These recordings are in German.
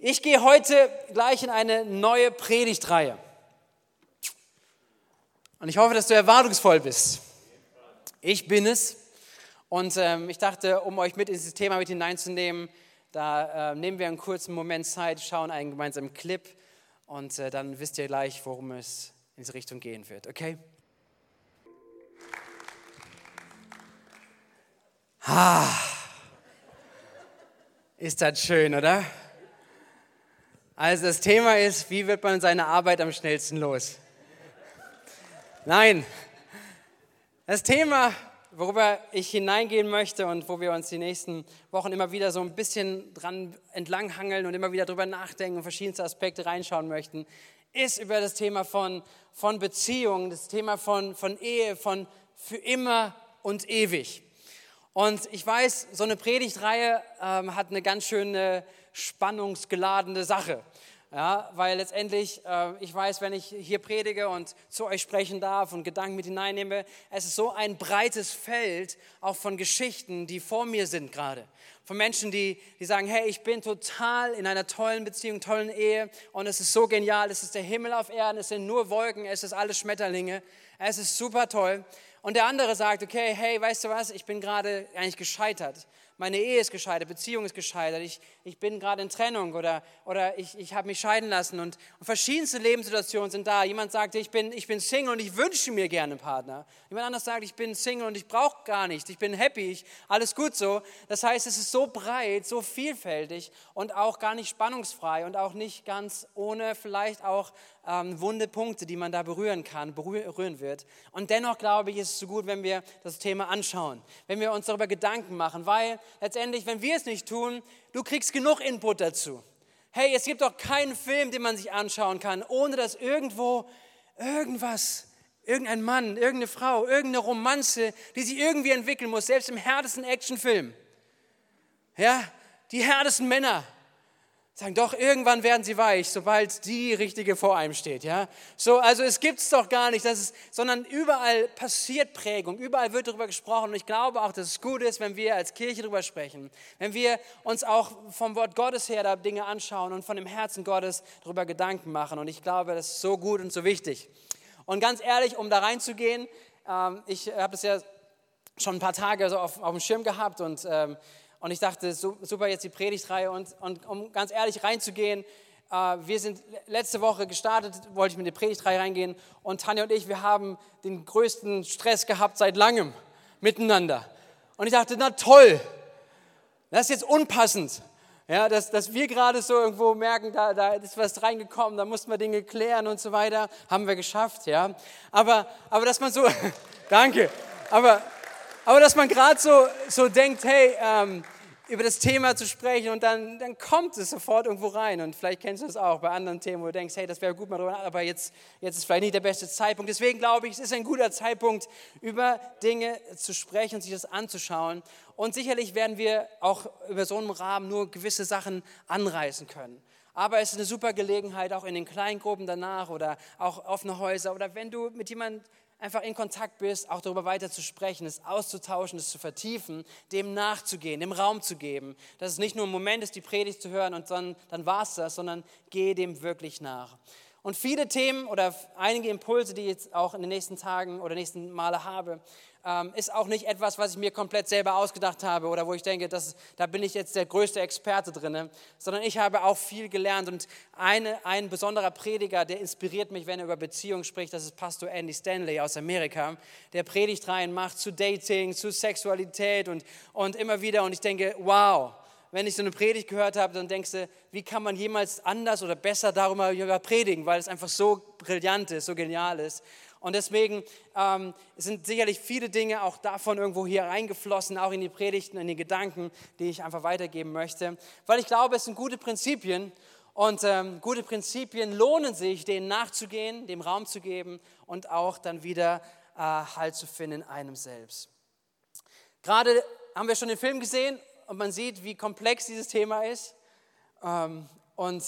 Ich gehe heute gleich in eine neue Predigtreihe. Und ich hoffe, dass du erwartungsvoll bist. Ich bin es. Und ähm, ich dachte, um euch mit in dieses Thema mit hineinzunehmen, da äh, nehmen wir einen kurzen Moment Zeit, schauen einen gemeinsamen Clip und äh, dann wisst ihr gleich, worum es in diese Richtung gehen wird. Okay? Ah, ist das schön, oder? Also das Thema ist, wie wird man seine Arbeit am schnellsten los? Nein, das Thema, worüber ich hineingehen möchte und wo wir uns die nächsten Wochen immer wieder so ein bisschen dran entlanghangeln und immer wieder drüber nachdenken und verschiedenste Aspekte reinschauen möchten, ist über das Thema von, von Beziehung, das Thema von, von Ehe, von für immer und ewig. Und ich weiß, so eine Predigtreihe ähm, hat eine ganz schöne spannungsgeladene Sache. Ja, weil letztendlich, äh, ich weiß, wenn ich hier predige und zu euch sprechen darf und Gedanken mit hineinnehme, es ist so ein breites Feld auch von Geschichten, die vor mir sind gerade. Von Menschen, die, die sagen, hey, ich bin total in einer tollen Beziehung, tollen Ehe und es ist so genial, es ist der Himmel auf Erden, es sind nur Wolken, es ist alles Schmetterlinge, es ist super toll. Und der andere sagt, okay, hey, weißt du was, ich bin gerade eigentlich gescheitert meine Ehe ist gescheitert, Beziehung ist gescheitert, ich, ich bin gerade in Trennung oder, oder ich, ich habe mich scheiden lassen und, und, verschiedenste Lebenssituationen sind da. Jemand sagt, ich bin, ich bin Single und ich wünsche mir gerne einen Partner. Jemand anders sagt, ich bin Single und ich brauche gar nicht, ich bin happy, ich, alles gut so. Das heißt, es ist so breit, so vielfältig und auch gar nicht spannungsfrei und auch nicht ganz ohne vielleicht auch ähm, wunde Punkte, die man da berühren kann, berühren wird. Und dennoch glaube ich, ist es so gut, wenn wir das Thema anschauen, wenn wir uns darüber Gedanken machen, weil letztendlich, wenn wir es nicht tun, du kriegst genug Input dazu. Hey, es gibt doch keinen Film, den man sich anschauen kann, ohne dass irgendwo irgendwas irgendein Mann, irgendeine Frau, irgendeine Romanze, die sich irgendwie entwickeln muss, selbst im härtesten Actionfilm. Ja, die härtesten Männer, sagen, doch, irgendwann werden sie weich, sobald die richtige vor einem steht. Ja? So, also es gibt es doch gar nicht, dass es, sondern überall passiert Prägung, überall wird darüber gesprochen. Und ich glaube auch, dass es gut ist, wenn wir als Kirche darüber sprechen, wenn wir uns auch vom Wort Gottes her da Dinge anschauen und von dem Herzen Gottes darüber Gedanken machen. Und ich glaube, das ist so gut und so wichtig. Und ganz ehrlich, um da reinzugehen, ähm, ich habe das ja schon ein paar Tage so auf, auf dem Schirm gehabt und ähm, und ich dachte, super jetzt die Predigtreihe. Und, und um ganz ehrlich reinzugehen, äh, wir sind letzte Woche gestartet, wollte ich mit der Predigtreihe reingehen. Und Tanja und ich, wir haben den größten Stress gehabt seit langem miteinander. Und ich dachte, na toll, das ist jetzt unpassend. Ja, dass, dass wir gerade so irgendwo merken, da, da ist was reingekommen, da mussten wir Dinge klären und so weiter, haben wir geschafft, ja. Aber, aber dass man so, danke, aber aber dass man gerade so, so denkt, hey, ähm, über das Thema zu sprechen und dann, dann kommt es sofort irgendwo rein. Und vielleicht kennst du es auch bei anderen Themen, wo du denkst, hey, das wäre gut mal drüber, aber jetzt, jetzt ist vielleicht nicht der beste Zeitpunkt. Deswegen glaube ich, es ist ein guter Zeitpunkt, über Dinge zu sprechen und sich das anzuschauen. Und sicherlich werden wir auch über so einen Rahmen nur gewisse Sachen anreißen können. Aber es ist eine super Gelegenheit, auch in den Kleingruppen danach oder auch offene Häuser oder wenn du mit jemandem einfach in Kontakt bist, auch darüber weiter zu sprechen, es auszutauschen, es zu vertiefen, dem nachzugehen, dem Raum zu geben. Dass es nicht nur ein Moment ist, die Predigt zu hören und dann, dann war es das, sondern geh dem wirklich nach. Und viele Themen oder einige Impulse, die ich jetzt auch in den nächsten Tagen oder nächsten Male habe, ähm, ist auch nicht etwas, was ich mir komplett selber ausgedacht habe oder wo ich denke, das, da bin ich jetzt der größte Experte drin, sondern ich habe auch viel gelernt. Und eine, ein besonderer Prediger, der inspiriert mich, wenn er über Beziehungen spricht, das ist Pastor Andy Stanley aus Amerika, der Predigtreihen macht zu Dating, zu Sexualität und, und immer wieder. Und ich denke, wow, wenn ich so eine Predigt gehört habe, dann denkst du, wie kann man jemals anders oder besser darüber predigen, weil es einfach so brillant ist, so genial ist. Und deswegen ähm, sind sicherlich viele Dinge auch davon irgendwo hier reingeflossen, auch in die Predigten, in die Gedanken, die ich einfach weitergeben möchte. Weil ich glaube, es sind gute Prinzipien und ähm, gute Prinzipien lohnen sich, denen nachzugehen, dem Raum zu geben und auch dann wieder äh, Halt zu finden in einem selbst. Gerade haben wir schon den Film gesehen und man sieht, wie komplex dieses Thema ist. Ähm, und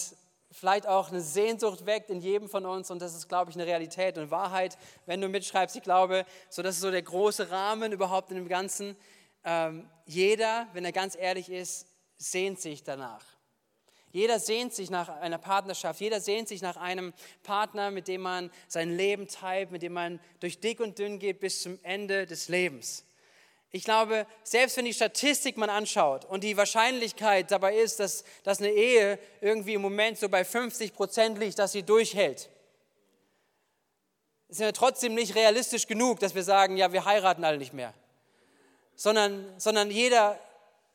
vielleicht auch eine Sehnsucht weckt in jedem von uns und das ist, glaube ich, eine Realität und Wahrheit, wenn du mitschreibst. Ich glaube, so das ist so der große Rahmen überhaupt in dem Ganzen. Ähm, jeder, wenn er ganz ehrlich ist, sehnt sich danach. Jeder sehnt sich nach einer Partnerschaft, jeder sehnt sich nach einem Partner, mit dem man sein Leben teilt, mit dem man durch dick und dünn geht bis zum Ende des Lebens. Ich glaube, selbst wenn die Statistik man anschaut und die Wahrscheinlichkeit dabei ist, dass, dass eine Ehe irgendwie im Moment so bei 50 Prozent liegt, dass sie durchhält, ist ja trotzdem nicht realistisch genug, dass wir sagen, ja, wir heiraten alle nicht mehr. Sondern, sondern jeder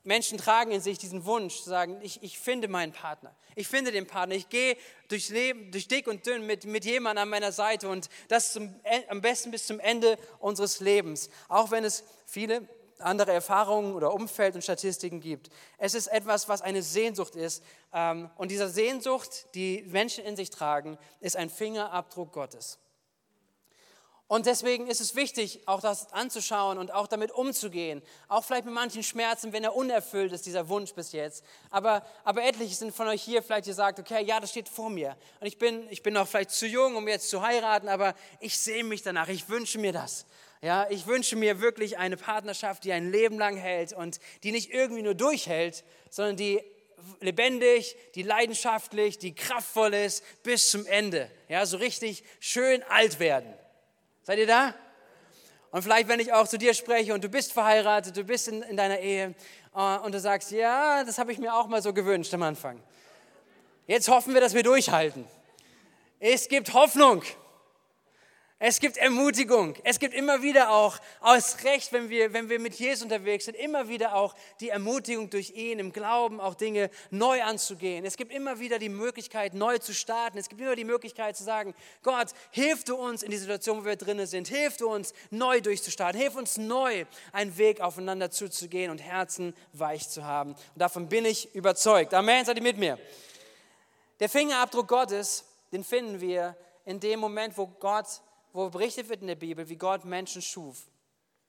Menschen tragen in sich diesen Wunsch zu sagen, ich, ich finde meinen Partner. Ich finde den Partner. Ich gehe durchs Leben, durch dick und dünn mit, mit jemandem an meiner Seite und das zum, am besten bis zum Ende unseres Lebens. Auch wenn es viele andere Erfahrungen oder Umfeld und Statistiken gibt. Es ist etwas, was eine Sehnsucht ist. Ähm, und diese Sehnsucht, die Menschen in sich tragen, ist ein Fingerabdruck Gottes. Und deswegen ist es wichtig, auch das anzuschauen und auch damit umzugehen. Auch vielleicht mit manchen Schmerzen, wenn er unerfüllt ist, dieser Wunsch bis jetzt. Aber, aber etliche sind von euch hier vielleicht, ihr sagt, okay, ja, das steht vor mir. Und ich bin, ich bin noch vielleicht zu jung, um jetzt zu heiraten, aber ich sehe mich danach, ich wünsche mir das. Ja, ich wünsche mir wirklich eine Partnerschaft, die ein Leben lang hält und die nicht irgendwie nur durchhält, sondern die lebendig, die leidenschaftlich, die kraftvoll ist bis zum Ende. Ja, so richtig schön alt werden. Seid ihr da? Und vielleicht, wenn ich auch zu dir spreche und du bist verheiratet, du bist in, in deiner Ehe uh, und du sagst, ja, das habe ich mir auch mal so gewünscht am Anfang. Jetzt hoffen wir, dass wir durchhalten. Es gibt Hoffnung. Es gibt Ermutigung. Es gibt immer wieder auch, aus Recht, wenn wir, wenn wir mit Jesus unterwegs sind, immer wieder auch die Ermutigung durch ihn im Glauben, auch Dinge neu anzugehen. Es gibt immer wieder die Möglichkeit, neu zu starten. Es gibt immer die Möglichkeit zu sagen, Gott, hilf du uns in die Situation, wo wir drinnen sind. Hilf du uns, neu durchzustarten. Hilf uns neu, einen Weg aufeinander zuzugehen und Herzen weich zu haben. Und davon bin ich überzeugt. Amen, seid ihr mit mir? Der Fingerabdruck Gottes, den finden wir in dem Moment, wo Gott wo berichtet wird in der Bibel, wie Gott Menschen schuf.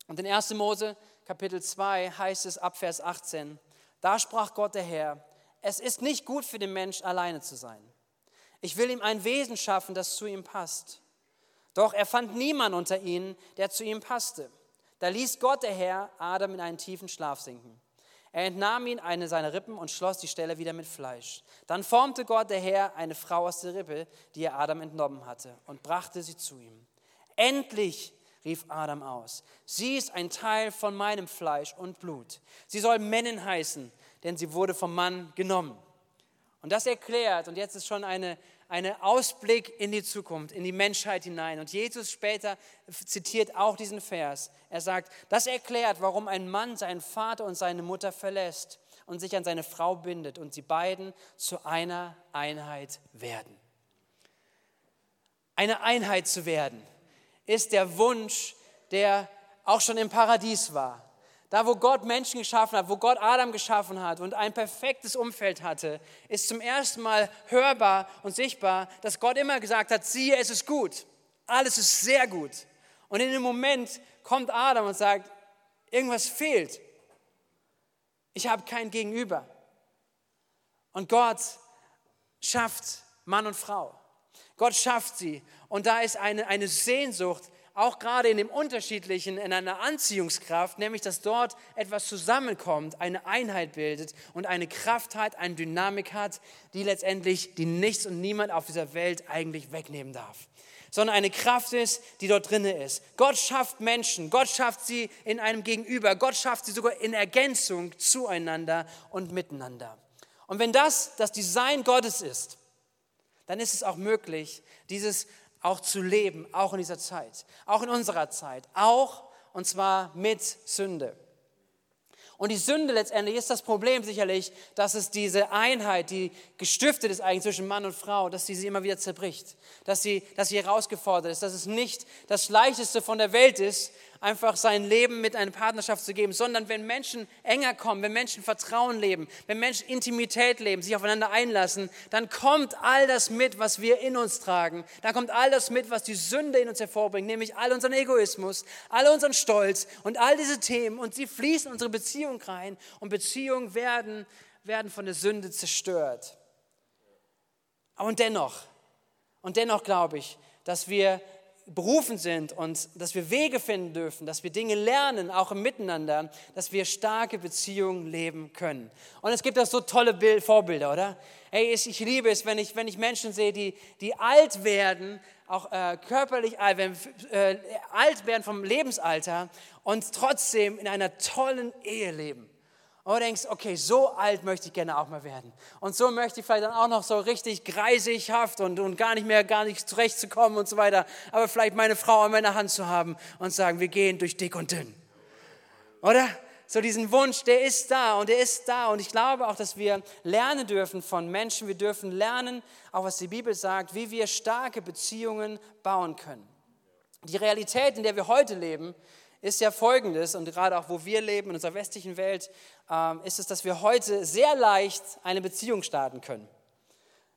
Und in 1. Mose Kapitel 2 heißt es ab Vers 18, da sprach Gott der Herr, es ist nicht gut für den Mensch alleine zu sein. Ich will ihm ein Wesen schaffen, das zu ihm passt. Doch er fand niemand unter ihnen, der zu ihm passte. Da ließ Gott der Herr Adam in einen tiefen Schlaf sinken. Er entnahm ihn eine seiner Rippen und schloss die Stelle wieder mit Fleisch. Dann formte Gott der Herr eine Frau aus der Rippe, die er Adam entnommen hatte, und brachte sie zu ihm. Endlich, rief Adam aus, sie ist ein Teil von meinem Fleisch und Blut. Sie soll Männin heißen, denn sie wurde vom Mann genommen. Und das erklärt, und jetzt ist schon eine, eine Ausblick in die Zukunft, in die Menschheit hinein. Und Jesus später zitiert auch diesen Vers. Er sagt, das erklärt, warum ein Mann seinen Vater und seine Mutter verlässt und sich an seine Frau bindet und sie beiden zu einer Einheit werden. Eine Einheit zu werden ist der Wunsch, der auch schon im Paradies war. Da, wo Gott Menschen geschaffen hat, wo Gott Adam geschaffen hat und ein perfektes Umfeld hatte, ist zum ersten Mal hörbar und sichtbar, dass Gott immer gesagt hat, siehe, es ist gut. Alles ist sehr gut. Und in dem Moment kommt Adam und sagt, irgendwas fehlt. Ich habe kein Gegenüber. Und Gott schafft Mann und Frau. Gott schafft sie. Und da ist eine, eine Sehnsucht, auch gerade in dem Unterschiedlichen, in einer Anziehungskraft, nämlich dass dort etwas zusammenkommt, eine Einheit bildet und eine Kraft hat, eine Dynamik hat, die letztendlich, die nichts und niemand auf dieser Welt eigentlich wegnehmen darf sondern eine Kraft ist, die dort drinne ist. Gott schafft Menschen, Gott schafft sie in einem Gegenüber, Gott schafft sie sogar in Ergänzung zueinander und miteinander. Und wenn das das Design Gottes ist, dann ist es auch möglich, dieses auch zu leben, auch in dieser Zeit, auch in unserer Zeit, auch und zwar mit Sünde. Und die Sünde letztendlich ist das Problem sicherlich, dass es diese Einheit, die gestiftet ist eigentlich zwischen Mann und Frau, dass sie sie immer wieder zerbricht, dass sie, dass sie herausgefordert ist, dass es nicht das Leichteste von der Welt ist, einfach sein Leben mit einer Partnerschaft zu geben, sondern wenn Menschen enger kommen, wenn Menschen Vertrauen leben, wenn Menschen Intimität leben, sich aufeinander einlassen, dann kommt all das mit, was wir in uns tragen. Dann kommt all das mit, was die Sünde in uns hervorbringt, nämlich all unseren Egoismus, all unseren Stolz und all diese Themen und sie fließen in unsere Beziehung rein und Beziehungen werden, werden von der Sünde zerstört. Und dennoch, und dennoch glaube ich, dass wir berufen sind und dass wir Wege finden dürfen, dass wir Dinge lernen, auch im Miteinander, dass wir starke Beziehungen leben können. Und es gibt da so tolle Bild, Vorbilder, oder? Hey, ich liebe es, wenn ich, wenn ich Menschen sehe, die, die alt werden, auch äh, körperlich alt werden, äh, alt werden vom Lebensalter und trotzdem in einer tollen Ehe leben. Du denkst, okay, so alt möchte ich gerne auch mal werden. Und so möchte ich vielleicht dann auch noch so richtig greisighaft und, und gar nicht mehr, gar nicht zurechtzukommen und so weiter. Aber vielleicht meine Frau an meiner Hand zu haben und sagen, wir gehen durch dick und dünn. Oder? So diesen Wunsch, der ist da und der ist da. Und ich glaube auch, dass wir lernen dürfen von Menschen. Wir dürfen lernen, auch was die Bibel sagt, wie wir starke Beziehungen bauen können. Die Realität, in der wir heute leben, ist ja folgendes, und gerade auch wo wir leben, in unserer westlichen Welt, ähm, ist es, dass wir heute sehr leicht eine Beziehung starten können.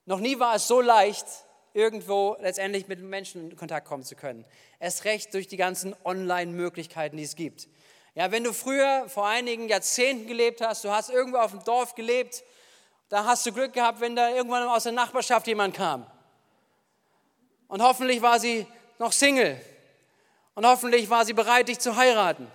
Noch nie war es so leicht, irgendwo letztendlich mit Menschen in Kontakt kommen zu können. Erst recht durch die ganzen Online-Möglichkeiten, die es gibt. Ja, wenn du früher vor einigen Jahrzehnten gelebt hast, du hast irgendwo auf dem Dorf gelebt, da hast du Glück gehabt, wenn da irgendwann aus der Nachbarschaft jemand kam. Und hoffentlich war sie noch Single und hoffentlich war sie bereit, dich zu heiraten.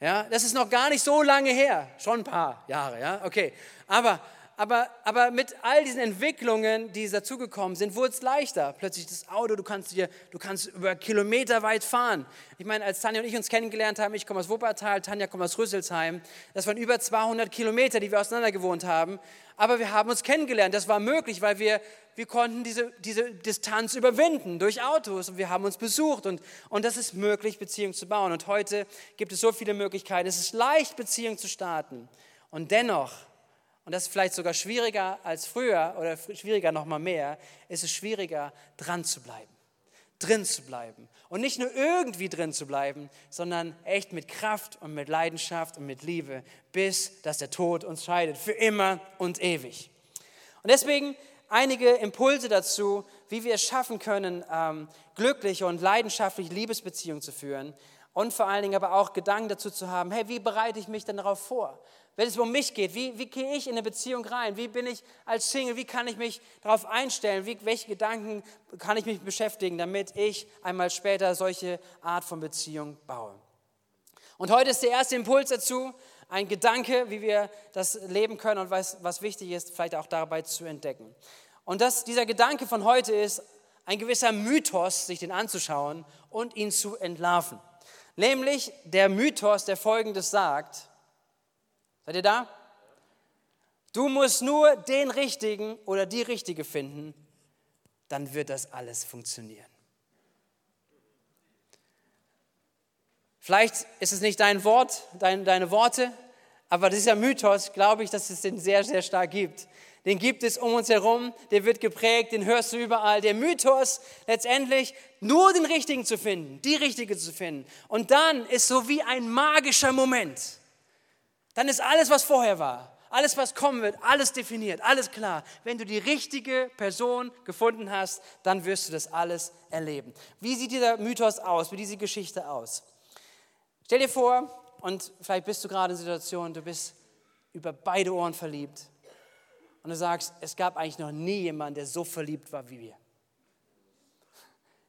Ja, das ist noch gar nicht so lange her, schon ein paar Jahre, ja, okay. Aber, aber, aber mit all diesen Entwicklungen, die dazugekommen sind, wurde es leichter. Plötzlich das Auto, du kannst, dir, du kannst über Kilometer weit fahren. Ich meine, als Tanja und ich uns kennengelernt haben, ich komme aus Wuppertal, Tanja kommt aus Rüsselsheim, das waren über 200 Kilometer, die wir auseinander gewohnt haben. Aber wir haben uns kennengelernt. Das war möglich, weil wir, wir konnten diese, diese Distanz überwinden durch Autos und wir haben uns besucht und, und das ist möglich, Beziehungen zu bauen. Und heute gibt es so viele Möglichkeiten. Es ist leicht, Beziehungen zu starten. Und dennoch, und das ist vielleicht sogar schwieriger als früher oder schwieriger noch mal mehr, ist es schwieriger, dran zu bleiben drin zu bleiben. Und nicht nur irgendwie drin zu bleiben, sondern echt mit Kraft und mit Leidenschaft und mit Liebe, bis dass der Tod uns scheidet, für immer und ewig. Und deswegen einige Impulse dazu, wie wir es schaffen können, ähm, glückliche und leidenschaftliche Liebesbeziehungen zu führen und vor allen Dingen aber auch Gedanken dazu zu haben, hey, wie bereite ich mich denn darauf vor? Wenn es um mich geht, wie, wie gehe ich in eine Beziehung rein? Wie bin ich als Single? Wie kann ich mich darauf einstellen? Wie, welche Gedanken kann ich mich beschäftigen, damit ich einmal später solche Art von Beziehung baue? Und heute ist der erste Impuls dazu, ein Gedanke, wie wir das leben können und was, was wichtig ist, vielleicht auch dabei zu entdecken. Und das, dieser Gedanke von heute ist, ein gewisser Mythos, sich den anzuschauen und ihn zu entlarven. Nämlich der Mythos, der folgendes sagt, Seid ihr da? Du musst nur den Richtigen oder die Richtige finden, dann wird das alles funktionieren. Vielleicht ist es nicht dein Wort, dein, deine Worte, aber dieser Mythos, glaube ich, dass es den sehr, sehr stark gibt. Den gibt es um uns herum, der wird geprägt, den hörst du überall. Der Mythos letztendlich nur den Richtigen zu finden, die Richtige zu finden. Und dann ist so wie ein magischer Moment dann ist alles, was vorher war, alles, was kommen wird, alles definiert, alles klar. Wenn du die richtige Person gefunden hast, dann wirst du das alles erleben. Wie sieht dieser Mythos aus? Wie diese Geschichte aus? Stell dir vor, und vielleicht bist du gerade in Situation, du bist über beide Ohren verliebt und du sagst, es gab eigentlich noch nie jemand, der so verliebt war wie wir.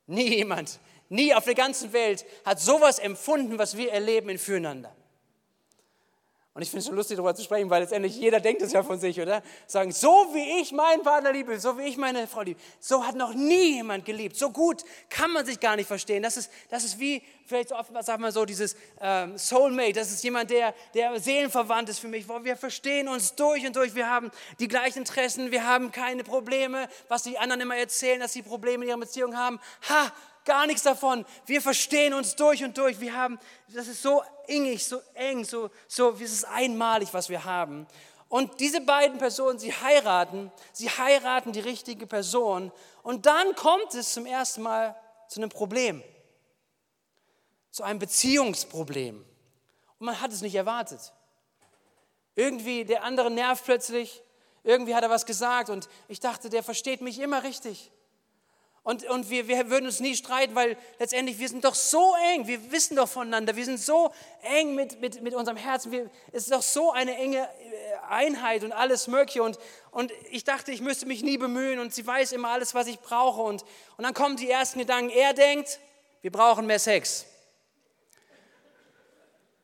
Nie jemand, nie auf der ganzen Welt hat sowas empfunden, was wir erleben in Füreinander. Und ich finde es schon lustig, darüber zu sprechen, weil letztendlich jeder denkt es ja von sich, oder? Sagen, so wie ich meinen Partner liebe, so wie ich meine Frau liebe, so hat noch nie jemand geliebt. So gut kann man sich gar nicht verstehen. Das ist, das ist wie, vielleicht oft, sagen wir so, dieses ähm, Soulmate. Das ist jemand, der, der seelenverwandt ist für mich. Wir verstehen uns durch und durch. Wir haben die gleichen Interessen, wir haben keine Probleme. Was die anderen immer erzählen, dass sie Probleme in ihrer Beziehung haben. Ha, gar nichts davon. Wir verstehen uns durch und durch. Wir haben, das ist so ingig, so eng, so, so, es ist einmalig, was wir haben. Und diese beiden Personen, sie heiraten, sie heiraten die richtige Person. Und dann kommt es zum ersten Mal zu einem Problem, zu einem Beziehungsproblem. Und man hat es nicht erwartet. Irgendwie der andere nervt plötzlich, irgendwie hat er was gesagt und ich dachte, der versteht mich immer richtig. Und, und wir, wir würden uns nie streiten, weil letztendlich wir sind doch so eng, wir wissen doch voneinander, wir sind so eng mit, mit, mit unserem Herzen, wir, es ist doch so eine enge äh, Einheit und alles Mögliche. Und, und ich dachte, ich müsste mich nie bemühen und sie weiß immer alles, was ich brauche. Und, und dann kommen die ersten Gedanken, er denkt, wir brauchen mehr Sex.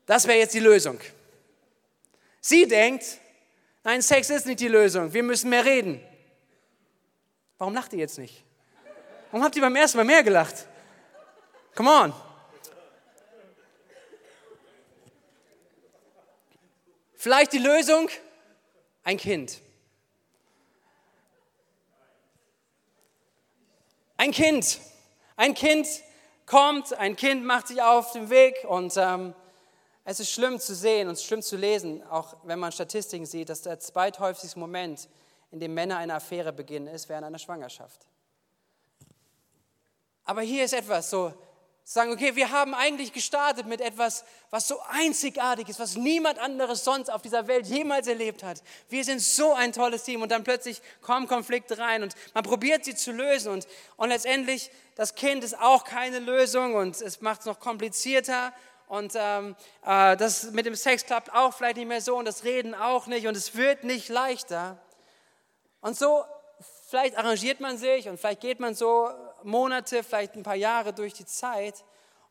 Das wäre jetzt die Lösung. Sie denkt, nein, Sex ist nicht die Lösung, wir müssen mehr reden. Warum lacht ihr jetzt nicht? Warum habt ihr beim ersten Mal mehr gelacht? Come on. Vielleicht die Lösung? Ein Kind. Ein Kind. Ein Kind kommt, ein Kind macht sich auf den Weg und ähm, es ist schlimm zu sehen und schlimm zu lesen, auch wenn man Statistiken sieht, dass der zweithäufigste Moment, in dem Männer eine Affäre beginnen, ist während einer Schwangerschaft. Aber hier ist etwas so, sagen, okay, wir haben eigentlich gestartet mit etwas, was so einzigartig ist, was niemand anderes sonst auf dieser Welt jemals erlebt hat. Wir sind so ein tolles Team und dann plötzlich kommen Konflikte rein und man probiert sie zu lösen und, und letztendlich, das Kind ist auch keine Lösung und es macht es noch komplizierter und ähm, äh, das mit dem Sex klappt auch vielleicht nicht mehr so und das Reden auch nicht und es wird nicht leichter. Und so, vielleicht arrangiert man sich und vielleicht geht man so Monate, vielleicht ein paar Jahre durch die Zeit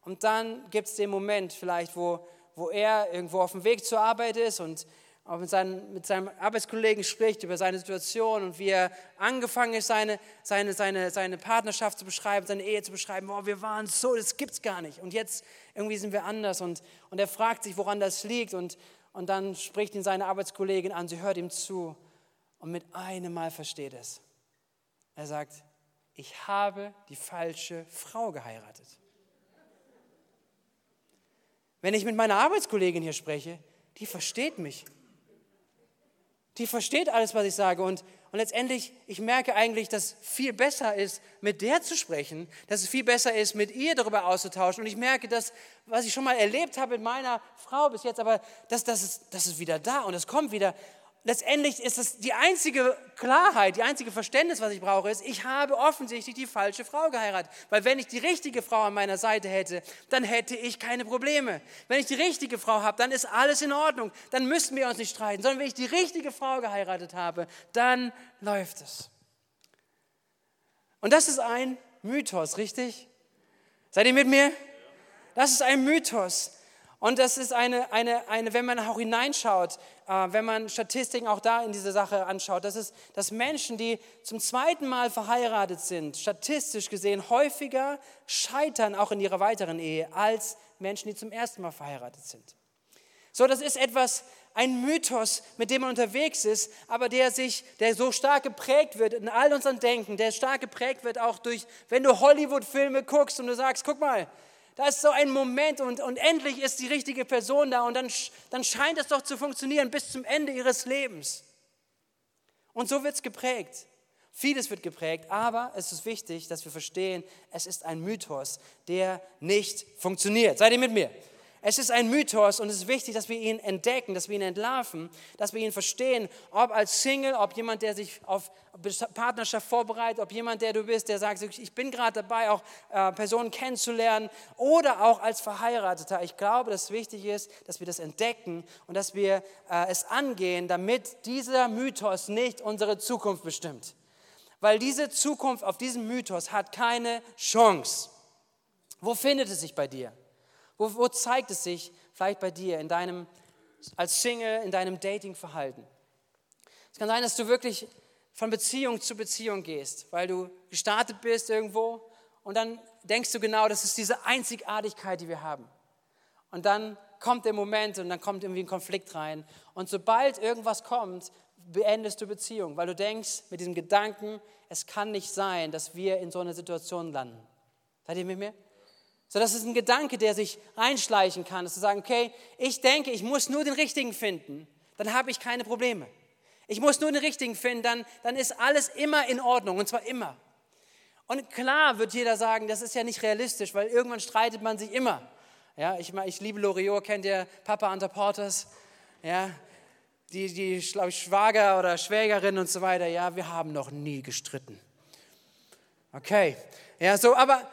und dann gibt es den Moment vielleicht, wo, wo er irgendwo auf dem Weg zur Arbeit ist und auch mit, seinen, mit seinem Arbeitskollegen spricht über seine Situation und wie er angefangen ist, seine, seine, seine, seine Partnerschaft zu beschreiben, seine Ehe zu beschreiben. Boah, wir waren so, das gibt es gar nicht. Und jetzt irgendwie sind wir anders. Und, und er fragt sich, woran das liegt. Und, und dann spricht ihn seine Arbeitskollegin an, sie hört ihm zu. Und mit einem Mal versteht es. Er sagt, ich habe die falsche Frau geheiratet. Wenn ich mit meiner Arbeitskollegin hier spreche, die versteht mich. Die versteht alles, was ich sage. Und, und letztendlich, ich merke eigentlich, dass es viel besser ist, mit der zu sprechen, dass es viel besser ist, mit ihr darüber auszutauschen. Und ich merke, dass, was ich schon mal erlebt habe mit meiner Frau bis jetzt, aber das, das, ist, das ist wieder da und es kommt wieder letztendlich ist es die einzige Klarheit, die einzige Verständnis, was ich brauche, ist, ich habe offensichtlich die falsche Frau geheiratet. Weil wenn ich die richtige Frau an meiner Seite hätte, dann hätte ich keine Probleme. Wenn ich die richtige Frau habe, dann ist alles in Ordnung. Dann müssten wir uns nicht streiten. Sondern wenn ich die richtige Frau geheiratet habe, dann läuft es. Und das ist ein Mythos, richtig? Seid ihr mit mir? Das ist ein Mythos. Und das ist eine, eine, eine wenn man auch hineinschaut, äh, wenn man Statistiken auch da in diese Sache anschaut, das ist, dass Menschen, die zum zweiten Mal verheiratet sind, statistisch gesehen häufiger scheitern auch in ihrer weiteren Ehe als Menschen, die zum ersten Mal verheiratet sind. So, das ist etwas, ein Mythos, mit dem man unterwegs ist, aber der sich, der so stark geprägt wird in all unserem Denken, der stark geprägt wird auch durch, wenn du Hollywood-Filme guckst und du sagst, guck mal, da ist so ein Moment und, und endlich ist die richtige Person da und dann, dann scheint es doch zu funktionieren bis zum Ende ihres Lebens. Und so wird es geprägt. Vieles wird geprägt, aber es ist wichtig, dass wir verstehen, es ist ein Mythos, der nicht funktioniert. Seid ihr mit mir? Es ist ein Mythos und es ist wichtig, dass wir ihn entdecken, dass wir ihn entlarven, dass wir ihn verstehen, ob als Single, ob jemand, der sich auf Partnerschaft vorbereitet, ob jemand, der du bist, der sagt, ich bin gerade dabei, auch äh, Personen kennenzulernen oder auch als Verheirateter. Ich glaube, dass es wichtig ist, dass wir das entdecken und dass wir äh, es angehen, damit dieser Mythos nicht unsere Zukunft bestimmt. Weil diese Zukunft auf diesem Mythos hat keine Chance. Wo findet es sich bei dir? Wo, wo zeigt es sich vielleicht bei dir in deinem, als Single, in deinem Datingverhalten? Es kann sein, dass du wirklich von Beziehung zu Beziehung gehst, weil du gestartet bist irgendwo und dann denkst du genau, das ist diese Einzigartigkeit, die wir haben. Und dann kommt der Moment und dann kommt irgendwie ein Konflikt rein. Und sobald irgendwas kommt, beendest du Beziehung, weil du denkst mit diesem Gedanken, es kann nicht sein, dass wir in so einer Situation landen. Seid ihr mit mir? So, das ist ein Gedanke, der sich reinschleichen kann, dass zu sagen, okay, ich denke, ich muss nur den richtigen finden, dann habe ich keine Probleme. Ich muss nur den richtigen finden, dann, dann ist alles immer in Ordnung und zwar immer. Und klar wird jeder sagen, das ist ja nicht realistisch, weil irgendwann streitet man sich immer. Ja, ich, ich liebe Loriot, kennt ihr Papa Anta Porters? Ja, die, die ich, Schwager oder Schwägerin und so weiter. Ja, wir haben noch nie gestritten. Okay, ja, so, aber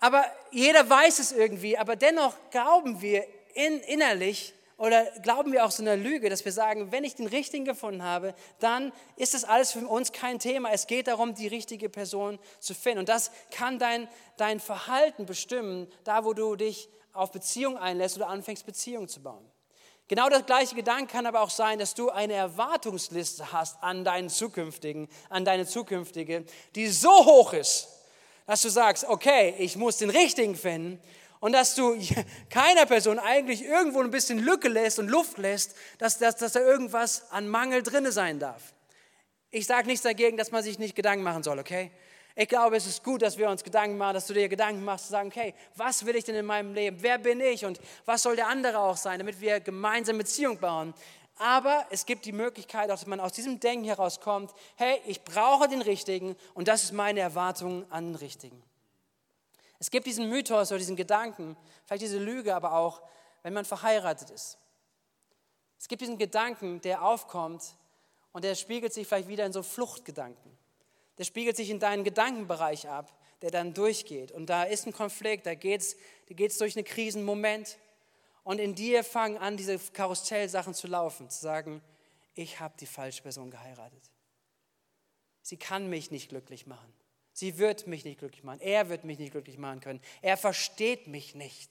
aber jeder weiß es irgendwie, aber dennoch glauben wir in, innerlich oder glauben wir auch so einer Lüge, dass wir sagen, wenn ich den Richtigen gefunden habe, dann ist das alles für uns kein Thema. Es geht darum, die richtige Person zu finden. Und das kann dein, dein Verhalten bestimmen, da wo du dich auf Beziehung einlässt oder anfängst, Beziehungen zu bauen. Genau das gleiche Gedanke kann aber auch sein, dass du eine Erwartungsliste hast an deinen zukünftigen, an deine zukünftige, die so hoch ist, dass du sagst, okay, ich muss den richtigen finden und dass du keiner Person eigentlich irgendwo ein bisschen Lücke lässt und Luft lässt, dass, dass, dass da irgendwas an Mangel drinne sein darf. Ich sage nichts dagegen, dass man sich nicht Gedanken machen soll, okay? Ich glaube, es ist gut, dass wir uns Gedanken machen, dass du dir Gedanken machst, zu sagen, okay, was will ich denn in meinem Leben? Wer bin ich und was soll der andere auch sein, damit wir gemeinsam Beziehung bauen? Aber es gibt die Möglichkeit, dass man aus diesem Denken herauskommt, hey, ich brauche den Richtigen und das ist meine Erwartung an den Richtigen. Es gibt diesen Mythos oder diesen Gedanken, vielleicht diese Lüge, aber auch, wenn man verheiratet ist. Es gibt diesen Gedanken, der aufkommt und der spiegelt sich vielleicht wieder in so Fluchtgedanken der spiegelt sich in deinen Gedankenbereich ab, der dann durchgeht. Und da ist ein Konflikt, da geht es geht's durch einen Krisenmoment. Und in dir fangen an, diese Karussellsachen zu laufen, zu sagen, ich habe die falsche Person geheiratet. Sie kann mich nicht glücklich machen. Sie wird mich nicht glücklich machen. Er wird mich nicht glücklich machen können. Er versteht mich nicht.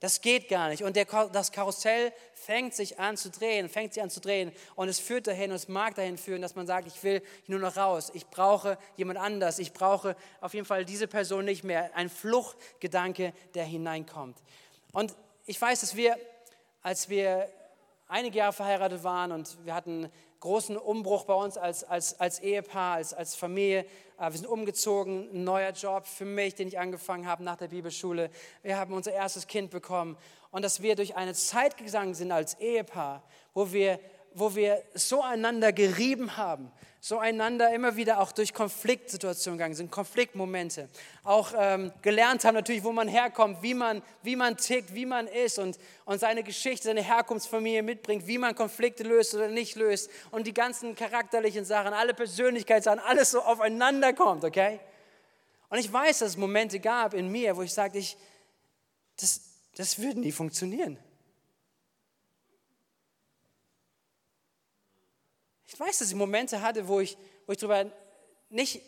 Das geht gar nicht. Und der, das Karussell fängt sich an zu drehen, fängt sich an zu drehen. Und es führt dahin und es mag dahin führen, dass man sagt, ich will nur noch raus. Ich brauche jemand anders. Ich brauche auf jeden Fall diese Person nicht mehr. Ein Fluchtgedanke, der hineinkommt. Und ich weiß, dass wir, als wir einige Jahre verheiratet waren und wir hatten großen Umbruch bei uns als, als, als Ehepaar, als, als Familie. Äh, wir sind umgezogen, ein neuer Job für mich, den ich angefangen habe nach der Bibelschule. Wir haben unser erstes Kind bekommen. Und dass wir durch eine Zeit gegangen sind als Ehepaar, wo wir, wo wir so einander gerieben haben, so einander immer wieder auch durch Konfliktsituationen gegangen sind, Konfliktmomente. Auch ähm, gelernt haben natürlich, wo man herkommt, wie man, wie man tickt, wie man ist und, und seine Geschichte, seine Herkunftsfamilie mitbringt, wie man Konflikte löst oder nicht löst und die ganzen charakterlichen Sachen, alle Persönlichkeitssachen, alles so aufeinander kommt, okay? Und ich weiß, dass es Momente gab in mir, wo ich sagte, ich, das, das würde nie funktionieren. Ich weiß, dass ich Momente hatte, wo ich, wo ich darüber nicht,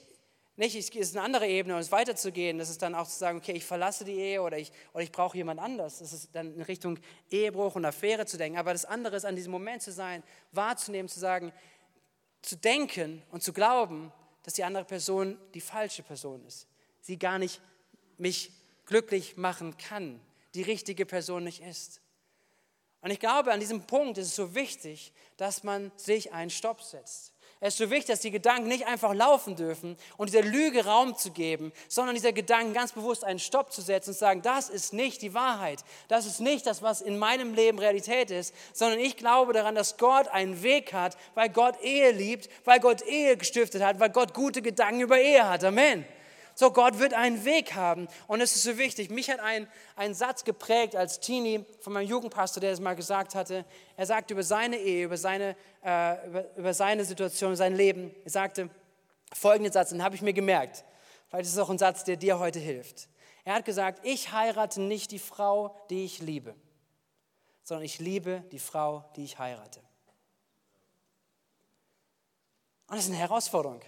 nicht, es ist eine andere Ebene, um es weiterzugehen, das ist dann auch zu sagen, okay, ich verlasse die Ehe oder ich, oder ich brauche jemand anders. Das ist dann in Richtung Ehebruch und Affäre zu denken. Aber das andere ist, an diesem Moment zu sein, wahrzunehmen, zu sagen, zu denken und zu glauben, dass die andere Person die falsche Person ist. Sie gar nicht mich glücklich machen kann, die richtige Person nicht ist. Und ich glaube, an diesem Punkt ist es so wichtig, dass man sich einen Stopp setzt. Es ist so wichtig, dass die Gedanken nicht einfach laufen dürfen und dieser Lüge Raum zu geben, sondern dieser Gedanken ganz bewusst einen Stopp zu setzen und zu sagen, das ist nicht die Wahrheit. Das ist nicht das, was in meinem Leben Realität ist, sondern ich glaube daran, dass Gott einen Weg hat, weil Gott Ehe liebt, weil Gott Ehe gestiftet hat, weil Gott gute Gedanken über Ehe hat. Amen. So, Gott wird einen Weg haben. Und es ist so wichtig. Mich hat ein, ein Satz geprägt als Teenie von meinem Jugendpastor, der es mal gesagt hatte. Er sagte über seine Ehe, über seine, äh, über, über seine Situation, sein Leben. Er sagte folgenden Satz, den habe ich mir gemerkt. Vielleicht ist es auch ein Satz, der dir heute hilft. Er hat gesagt, ich heirate nicht die Frau, die ich liebe, sondern ich liebe die Frau, die ich heirate. Und das ist eine Herausforderung.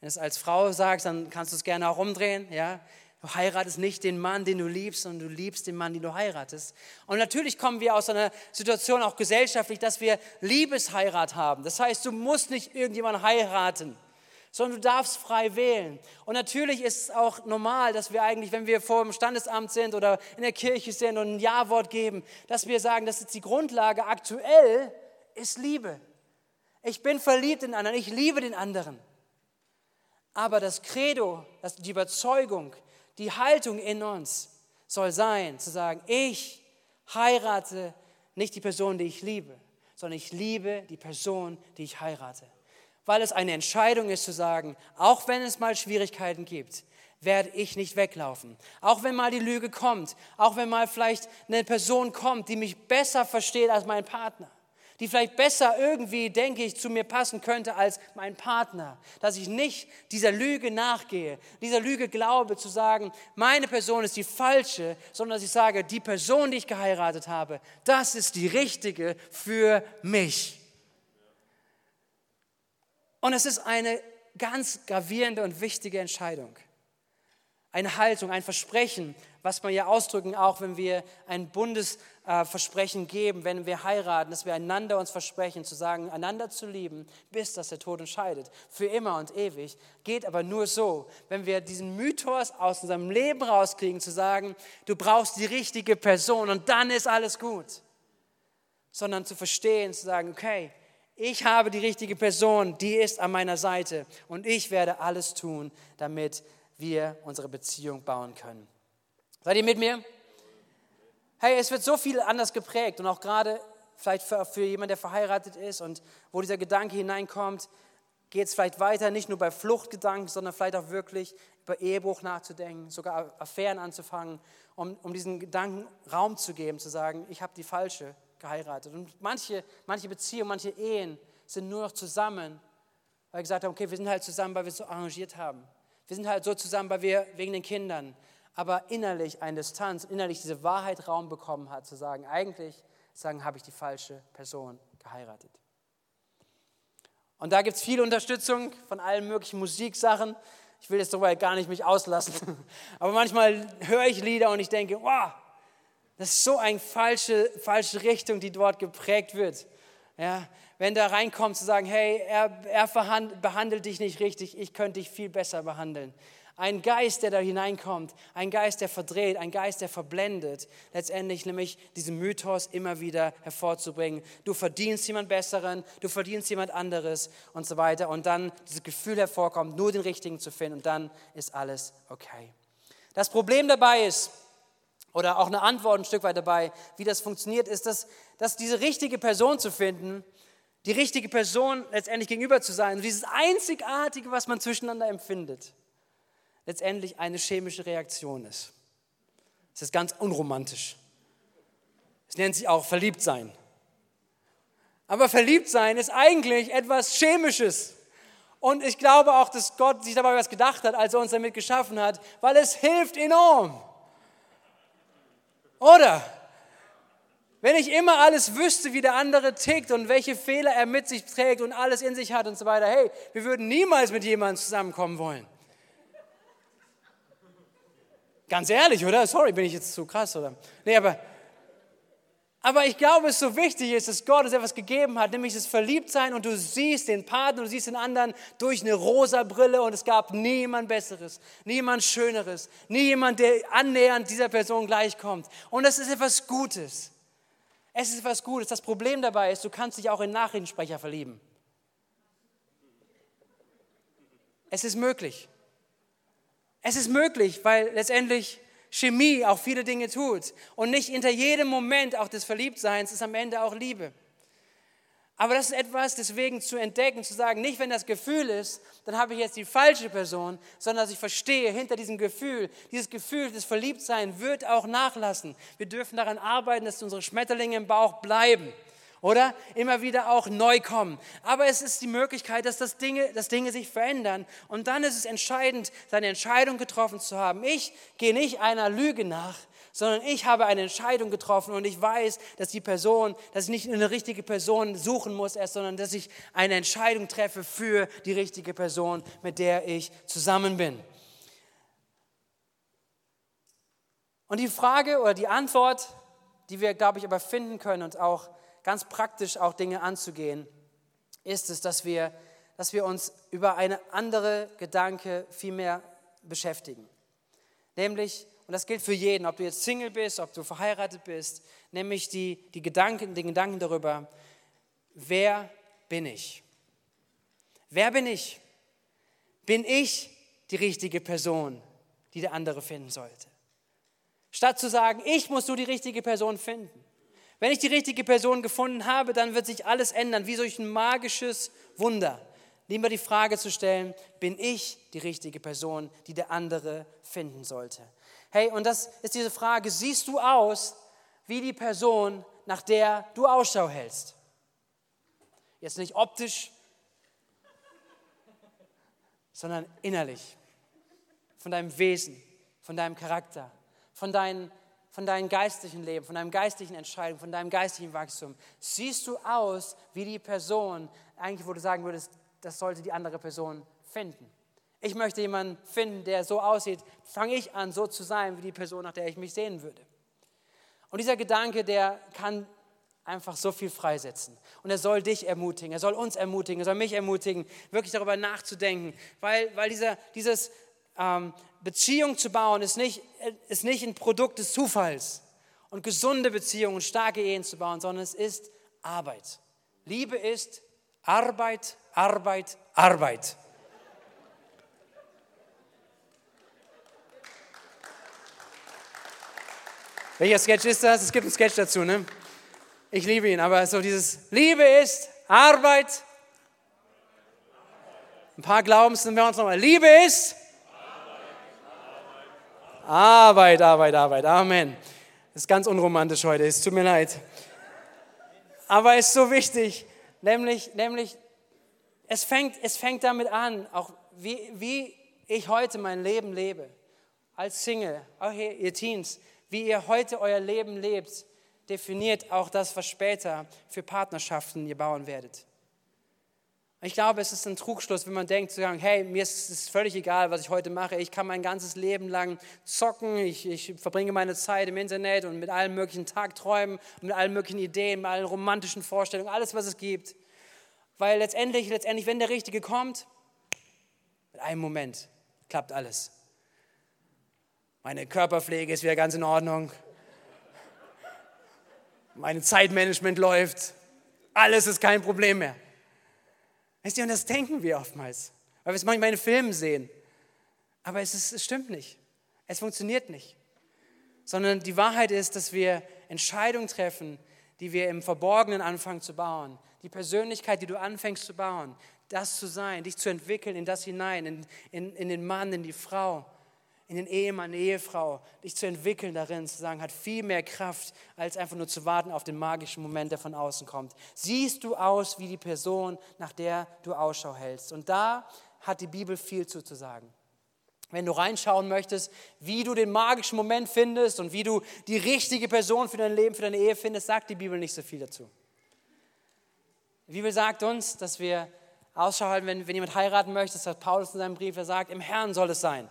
Wenn du es als Frau sagst, dann kannst du es gerne auch umdrehen. Ja? Du heiratest nicht den Mann, den du liebst, sondern du liebst den Mann, den du heiratest. Und natürlich kommen wir aus einer Situation auch gesellschaftlich, dass wir Liebesheirat haben. Das heißt, du musst nicht irgendjemanden heiraten, sondern du darfst frei wählen. Und natürlich ist es auch normal, dass wir eigentlich, wenn wir vor dem Standesamt sind oder in der Kirche sind und ein Ja-Wort geben, dass wir sagen, das ist die Grundlage. Aktuell ist Liebe. Ich bin verliebt in den anderen, ich liebe den anderen. Aber das Credo, die Überzeugung, die Haltung in uns soll sein, zu sagen, ich heirate nicht die Person, die ich liebe, sondern ich liebe die Person, die ich heirate. Weil es eine Entscheidung ist zu sagen, auch wenn es mal Schwierigkeiten gibt, werde ich nicht weglaufen. Auch wenn mal die Lüge kommt, auch wenn mal vielleicht eine Person kommt, die mich besser versteht als mein Partner die vielleicht besser irgendwie, denke ich, zu mir passen könnte als mein Partner. Dass ich nicht dieser Lüge nachgehe, dieser Lüge glaube zu sagen, meine Person ist die falsche, sondern dass ich sage, die Person, die ich geheiratet habe, das ist die richtige für mich. Und es ist eine ganz gravierende und wichtige Entscheidung. Eine Haltung, ein Versprechen, was wir ja ausdrücken, auch wenn wir ein Bundesversprechen geben, wenn wir heiraten, dass wir einander uns versprechen, zu sagen, einander zu lieben, bis dass der Tod entscheidet, für immer und ewig, geht aber nur so, wenn wir diesen Mythos aus unserem Leben rauskriegen, zu sagen, du brauchst die richtige Person und dann ist alles gut, sondern zu verstehen, zu sagen, okay, ich habe die richtige Person, die ist an meiner Seite und ich werde alles tun, damit wir unsere Beziehung bauen können. Seid ihr mit mir? Hey, es wird so viel anders geprägt und auch gerade vielleicht für, für jemanden, der verheiratet ist und wo dieser Gedanke hineinkommt, geht es vielleicht weiter, nicht nur bei Fluchtgedanken, sondern vielleicht auch wirklich über Ehebruch nachzudenken, sogar Affären anzufangen, um, um diesen Gedanken Raum zu geben, zu sagen, ich habe die falsche geheiratet. Und manche, manche Beziehungen, manche Ehen sind nur noch zusammen, weil wir gesagt haben, okay, wir sind halt zusammen, weil wir es so arrangiert haben. Wir sind halt so zusammen, weil wir wegen den Kindern aber innerlich eine Distanz, innerlich diese Wahrheit Raum bekommen hat, zu sagen, eigentlich sagen, habe ich die falsche Person geheiratet. Und da gibt es viel Unterstützung von allen möglichen Musiksachen. Ich will jetzt darüber gar nicht mich auslassen. Aber manchmal höre ich Lieder und ich denke, wow, das ist so eine falsche, falsche Richtung, die dort geprägt wird. Ja, wenn da reinkommt zu sagen, hey, er, er behandelt dich nicht richtig, ich könnte dich viel besser behandeln. Ein Geist, der da hineinkommt, ein Geist, der verdreht, ein Geist, der verblendet, letztendlich nämlich diesen Mythos immer wieder hervorzubringen. Du verdienst jemand Besseren, du verdienst jemand anderes und so weiter. Und dann dieses Gefühl hervorkommt, nur den Richtigen zu finden und dann ist alles okay. Das Problem dabei ist, oder auch eine Antwort ein Stück weit dabei, wie das funktioniert, ist, dass, dass diese richtige Person zu finden, die richtige Person letztendlich gegenüber zu sein, dieses Einzigartige, was man zwischeneinander empfindet, letztendlich eine chemische Reaktion ist. Es ist ganz unromantisch. Es nennt sich auch Verliebtsein. Aber Verliebtsein ist eigentlich etwas Chemisches. Und ich glaube auch, dass Gott sich dabei was gedacht hat, als er uns damit geschaffen hat, weil es hilft enorm. Oder? Wenn ich immer alles wüsste, wie der andere tickt und welche Fehler er mit sich trägt und alles in sich hat und so weiter, hey, wir würden niemals mit jemandem zusammenkommen wollen. Ganz ehrlich, oder? Sorry, bin ich jetzt zu krass, oder? Nee, aber, aber ich glaube, es so wichtig ist, dass Gott uns etwas gegeben hat, nämlich das Verliebtsein und du siehst den Partner, du siehst den anderen durch eine rosa Brille und es gab niemand Besseres, niemand Schöneres, nie jemand, der annähernd dieser Person gleichkommt. Und das ist etwas Gutes. Es ist etwas Gutes. Das Problem dabei ist, du kannst dich auch in Nachrichtensprecher verlieben. Es ist möglich. Es ist möglich, weil letztendlich Chemie auch viele Dinge tut. Und nicht hinter jedem Moment auch des Verliebtseins ist am Ende auch Liebe. Aber das ist etwas, deswegen zu entdecken, zu sagen, nicht wenn das Gefühl ist, dann habe ich jetzt die falsche Person, sondern dass ich verstehe, hinter diesem Gefühl, dieses Gefühl des Verliebtseins wird auch nachlassen. Wir dürfen daran arbeiten, dass unsere Schmetterlinge im Bauch bleiben oder? Immer wieder auch neu kommen. Aber es ist die Möglichkeit, dass, das Dinge, dass Dinge sich verändern. Und dann ist es entscheidend, seine Entscheidung getroffen zu haben. Ich gehe nicht einer Lüge nach, sondern ich habe eine Entscheidung getroffen und ich weiß, dass die Person, dass ich nicht eine richtige Person suchen muss erst, sondern dass ich eine Entscheidung treffe für die richtige Person, mit der ich zusammen bin. Und die Frage oder die Antwort, die wir, glaube ich, aber finden können und auch ganz praktisch auch Dinge anzugehen, ist es, dass wir, dass wir uns über eine andere Gedanke viel mehr beschäftigen. Nämlich, und das gilt für jeden, ob du jetzt Single bist, ob du verheiratet bist, nämlich die, die Gedanken, den Gedanken darüber, wer bin ich? Wer bin ich? Bin ich die richtige Person, die der andere finden sollte? Statt zu sagen, ich muss nur die richtige Person finden, wenn ich die richtige Person gefunden habe, dann wird sich alles ändern, wie durch ein magisches Wunder. Lieber die Frage zu stellen, bin ich die richtige Person, die der andere finden sollte? Hey, und das ist diese Frage, siehst du aus wie die Person, nach der du Ausschau hältst? Jetzt nicht optisch, sondern innerlich. Von deinem Wesen, von deinem Charakter, von deinen von deinem geistlichen Leben, von deinem geistlichen Entscheidungen, von deinem geistlichen Wachstum, siehst du aus wie die Person, eigentlich wo du sagen würdest, das sollte die andere Person finden. Ich möchte jemanden finden, der so aussieht, fange ich an, so zu sein wie die Person, nach der ich mich sehen würde. Und dieser Gedanke, der kann einfach so viel freisetzen. Und er soll dich ermutigen, er soll uns ermutigen, er soll mich ermutigen, wirklich darüber nachzudenken, weil, weil dieser, dieses ähm, Beziehung zu bauen ist nicht, ist nicht ein Produkt des Zufalls. Und gesunde Beziehungen, starke Ehen zu bauen, sondern es ist Arbeit. Liebe ist Arbeit, Arbeit, Arbeit. Welcher Sketch ist das? Es gibt einen Sketch dazu, ne? Ich liebe ihn, aber so dieses Liebe ist Arbeit. Ein paar glauben es, dann wir uns nochmal. Liebe ist Arbeit, Arbeit, Arbeit. Amen. Das ist ganz unromantisch heute, es tut mir leid. Aber es ist so wichtig, nämlich, nämlich es, fängt, es fängt damit an, auch wie, wie ich heute mein Leben lebe, als Single, auch ihr, ihr Teens, wie ihr heute euer Leben lebt, definiert auch das, was später für Partnerschaften ihr bauen werdet. Ich glaube, es ist ein Trugschluss, wenn man denkt, zu sagen, hey, mir ist es völlig egal, was ich heute mache. Ich kann mein ganzes Leben lang zocken. Ich, ich verbringe meine Zeit im Internet und mit allen möglichen Tagträumen, mit allen möglichen Ideen, mit allen romantischen Vorstellungen, alles, was es gibt. Weil letztendlich, letztendlich, wenn der Richtige kommt, mit einem Moment klappt alles. Meine Körperpflege ist wieder ganz in Ordnung. Mein Zeitmanagement läuft. Alles ist kein Problem mehr. Weißt du, und das denken wir oftmals, weil wir es manchmal in Filmen sehen. Aber es, ist, es stimmt nicht. Es funktioniert nicht. Sondern die Wahrheit ist, dass wir Entscheidungen treffen, die wir im Verborgenen anfangen zu bauen. Die Persönlichkeit, die du anfängst zu bauen, das zu sein, dich zu entwickeln in das hinein, in, in, in den Mann, in die Frau, in den Ehemann, Ehefrau, dich zu entwickeln darin, zu sagen, hat viel mehr Kraft, als einfach nur zu warten auf den magischen Moment, der von außen kommt. Siehst du aus wie die Person, nach der du Ausschau hältst? Und da hat die Bibel viel zu, zu sagen. Wenn du reinschauen möchtest, wie du den magischen Moment findest und wie du die richtige Person für dein Leben, für deine Ehe findest, sagt die Bibel nicht so viel dazu. Die Bibel sagt uns, dass wir Ausschau halten, wenn, wenn jemand heiraten möchte, das hat Paulus in seinem Brief, er sagt, im Herrn soll es sein.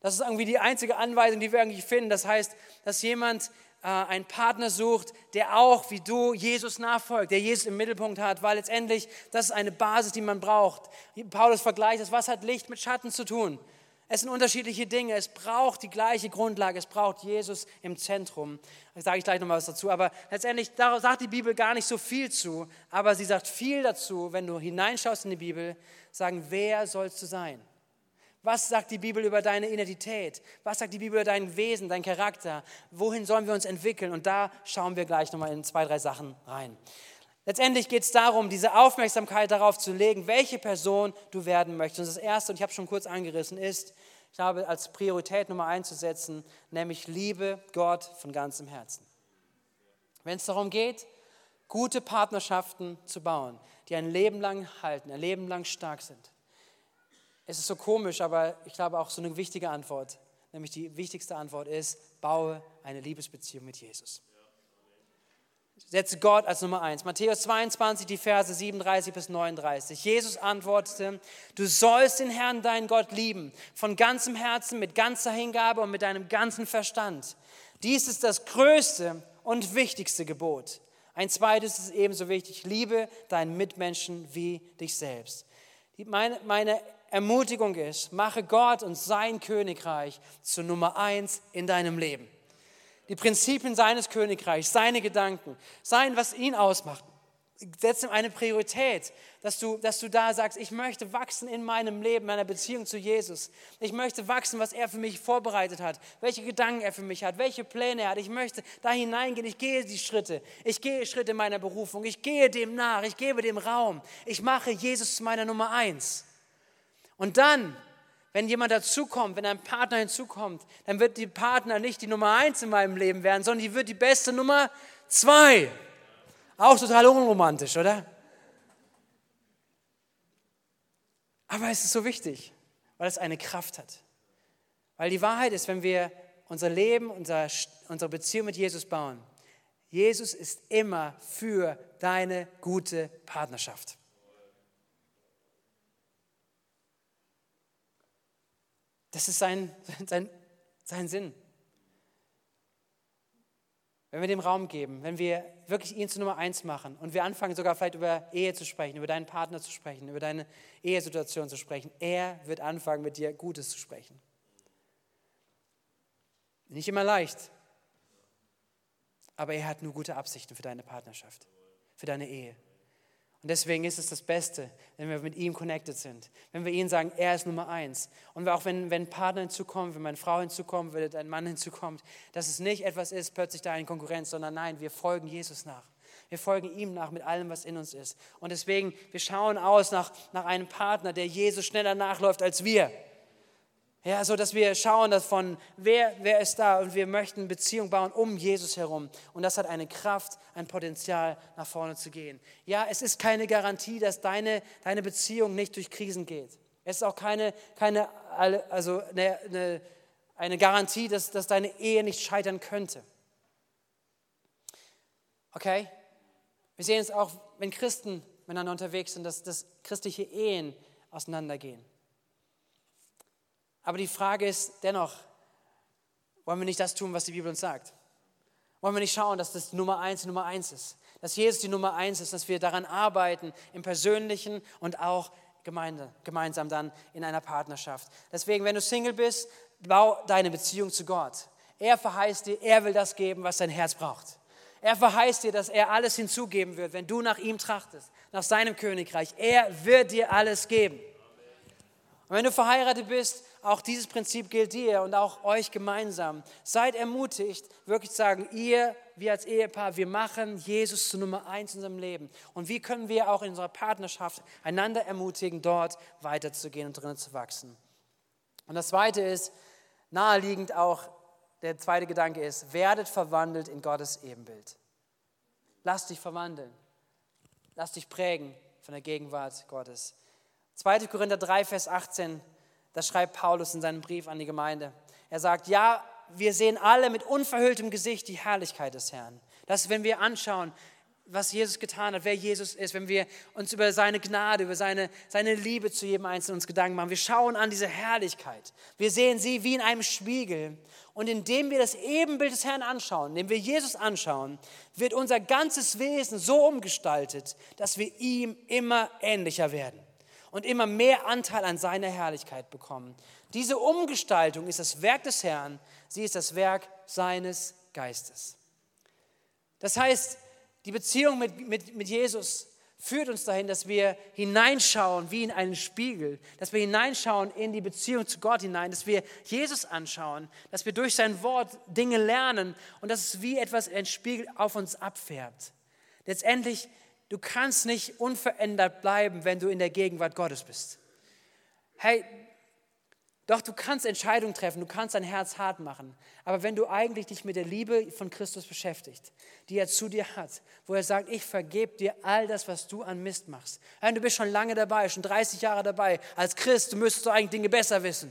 Das ist irgendwie die einzige Anweisung, die wir eigentlich finden. Das heißt, dass jemand äh, einen Partner sucht, der auch wie du Jesus nachfolgt, der Jesus im Mittelpunkt hat, weil letztendlich das ist eine Basis, die man braucht. Paulus vergleicht das, was hat Licht mit Schatten zu tun? Es sind unterschiedliche Dinge. Es braucht die gleiche Grundlage. Es braucht Jesus im Zentrum. Da sage ich gleich noch mal was dazu. Aber letztendlich sagt die Bibel gar nicht so viel zu. Aber sie sagt viel dazu, wenn du hineinschaust in die Bibel, sagen, wer sollst du sein? Was sagt die Bibel über deine Identität? Was sagt die Bibel über dein Wesen, dein Charakter? Wohin sollen wir uns entwickeln? Und da schauen wir gleich nochmal in zwei, drei Sachen rein. Letztendlich geht es darum, diese Aufmerksamkeit darauf zu legen, welche Person du werden möchtest. Und das Erste, und ich habe schon kurz angerissen, ist, ich glaube, als Priorität Nummer eins zu setzen, nämlich liebe Gott von ganzem Herzen. Wenn es darum geht, gute Partnerschaften zu bauen, die ein Leben lang halten, ein Leben lang stark sind, es ist so komisch, aber ich glaube auch so eine wichtige Antwort, nämlich die wichtigste Antwort ist, baue eine Liebesbeziehung mit Jesus. Setze Gott als Nummer eins. Matthäus 22, die Verse 37 bis 39. Jesus antwortete, du sollst den Herrn, deinen Gott, lieben, von ganzem Herzen, mit ganzer Hingabe und mit deinem ganzen Verstand. Dies ist das größte und wichtigste Gebot. Ein zweites ist ebenso wichtig, liebe deinen Mitmenschen wie dich selbst. Meine, meine Ermutigung ist, mache Gott und sein Königreich zu Nummer eins in deinem Leben. Die Prinzipien seines Königreichs, seine Gedanken, sein, was ihn ausmacht. Setz ihm eine Priorität, dass du, dass du da sagst, ich möchte wachsen in meinem Leben, meiner Beziehung zu Jesus. Ich möchte wachsen, was er für mich vorbereitet hat, welche Gedanken er für mich hat, welche Pläne er hat. Ich möchte da hineingehen, ich gehe die Schritte. Ich gehe Schritte meiner Berufung, ich gehe dem nach, ich gebe dem Raum. Ich mache Jesus zu meiner Nummer eins. Und dann, wenn jemand dazukommt, wenn ein Partner hinzukommt, dann wird die Partner nicht die Nummer eins in meinem Leben werden, sondern die wird die beste Nummer zwei. Auch total unromantisch, oder? Aber es ist so wichtig, weil es eine Kraft hat. Weil die Wahrheit ist, wenn wir unser Leben, unser, unsere Beziehung mit Jesus bauen, Jesus ist immer für deine gute Partnerschaft. Das ist sein, sein, sein Sinn. Wenn wir dem Raum geben, wenn wir wirklich ihn zu Nummer eins machen und wir anfangen sogar vielleicht über Ehe zu sprechen, über deinen Partner zu sprechen, über deine Ehesituation zu sprechen, er wird anfangen, mit dir Gutes zu sprechen. Nicht immer leicht, aber er hat nur gute Absichten für deine Partnerschaft, für deine Ehe. Und deswegen ist es das Beste, wenn wir mit ihm connected sind. Wenn wir ihm sagen, er ist Nummer eins. Und auch wenn, wenn ein Partner hinzukommt, wenn meine Frau hinzukommt, wenn ein Mann hinzukommt, dass es nicht etwas ist, plötzlich da in Konkurrenz, sondern nein, wir folgen Jesus nach. Wir folgen ihm nach mit allem, was in uns ist. Und deswegen, wir schauen aus nach, nach einem Partner, der Jesus schneller nachläuft als wir. Ja, so dass wir schauen davon, wer, wer ist da und wir möchten Beziehung bauen um Jesus herum. Und das hat eine Kraft, ein Potenzial, nach vorne zu gehen. Ja, es ist keine Garantie, dass deine, deine Beziehung nicht durch Krisen geht. Es ist auch keine, keine also eine, eine, eine Garantie, dass, dass deine Ehe nicht scheitern könnte. Okay? Wir sehen es auch, wenn Christen miteinander unterwegs sind, dass, dass christliche Ehen auseinandergehen. Aber die Frage ist dennoch, wollen wir nicht das tun, was die Bibel uns sagt? Wollen wir nicht schauen, dass das Nummer eins Nummer eins ist? Dass Jesus die Nummer eins ist, dass wir daran arbeiten, im Persönlichen und auch Gemeinde, gemeinsam dann in einer Partnerschaft. Deswegen, wenn du Single bist, bau deine Beziehung zu Gott. Er verheißt dir, er will das geben, was dein Herz braucht. Er verheißt dir, dass er alles hinzugeben wird, wenn du nach ihm trachtest, nach seinem Königreich. Er wird dir alles geben. Und wenn du verheiratet bist, auch dieses Prinzip gilt dir und auch euch gemeinsam. Seid ermutigt, wirklich zu sagen, ihr, wir als Ehepaar, wir machen Jesus zu Nummer eins in unserem Leben. Und wie können wir auch in unserer Partnerschaft einander ermutigen, dort weiterzugehen und drinnen zu wachsen? Und das zweite ist, naheliegend auch, der zweite Gedanke ist, werdet verwandelt in Gottes Ebenbild. Lass dich verwandeln. Lass dich prägen von der Gegenwart Gottes. 2. Korinther 3, Vers 18 das schreibt Paulus in seinem Brief an die Gemeinde. Er sagt, ja, wir sehen alle mit unverhülltem Gesicht die Herrlichkeit des Herrn. Das wenn wir anschauen, was Jesus getan hat, wer Jesus ist, wenn wir uns über seine Gnade, über seine, seine Liebe zu jedem Einzelnen uns Gedanken machen. Wir schauen an diese Herrlichkeit. Wir sehen sie wie in einem Spiegel. Und indem wir das Ebenbild des Herrn anschauen, indem wir Jesus anschauen, wird unser ganzes Wesen so umgestaltet, dass wir ihm immer ähnlicher werden und immer mehr Anteil an seiner Herrlichkeit bekommen. Diese Umgestaltung ist das Werk des Herrn, sie ist das Werk seines Geistes. Das heißt, die Beziehung mit, mit, mit Jesus führt uns dahin, dass wir hineinschauen wie in einen Spiegel, dass wir hineinschauen in die Beziehung zu Gott hinein, dass wir Jesus anschauen, dass wir durch sein Wort Dinge lernen und dass es wie etwas ein Spiegel auf uns abfärbt. Letztendlich Du kannst nicht unverändert bleiben, wenn du in der Gegenwart Gottes bist. Hey, doch du kannst Entscheidungen treffen, du kannst dein Herz hart machen. Aber wenn du eigentlich dich mit der Liebe von Christus beschäftigt, die er zu dir hat, wo er sagt, ich vergebe dir all das, was du an Mist machst. Hey, du bist schon lange dabei, schon 30 Jahre dabei. Als Christ, du müsstest du eigentlich Dinge besser wissen.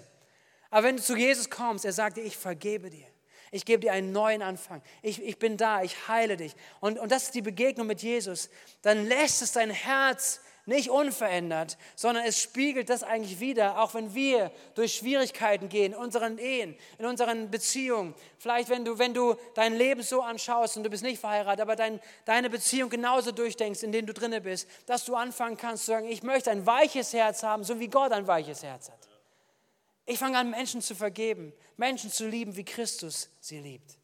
Aber wenn du zu Jesus kommst, er sagt dir, ich vergebe dir. Ich gebe dir einen neuen Anfang. Ich, ich bin da, ich heile dich. Und, und das ist die Begegnung mit Jesus. Dann lässt es dein Herz nicht unverändert, sondern es spiegelt das eigentlich wieder, auch wenn wir durch Schwierigkeiten gehen, in unseren Ehen, in unseren Beziehungen. Vielleicht, wenn du, wenn du dein Leben so anschaust und du bist nicht verheiratet, aber dein, deine Beziehung genauso durchdenkst, in denen du drinne bist, dass du anfangen kannst zu sagen, ich möchte ein weiches Herz haben, so wie Gott ein weiches Herz hat. Ich fange an, Menschen zu vergeben, Menschen zu lieben, wie Christus sie liebt.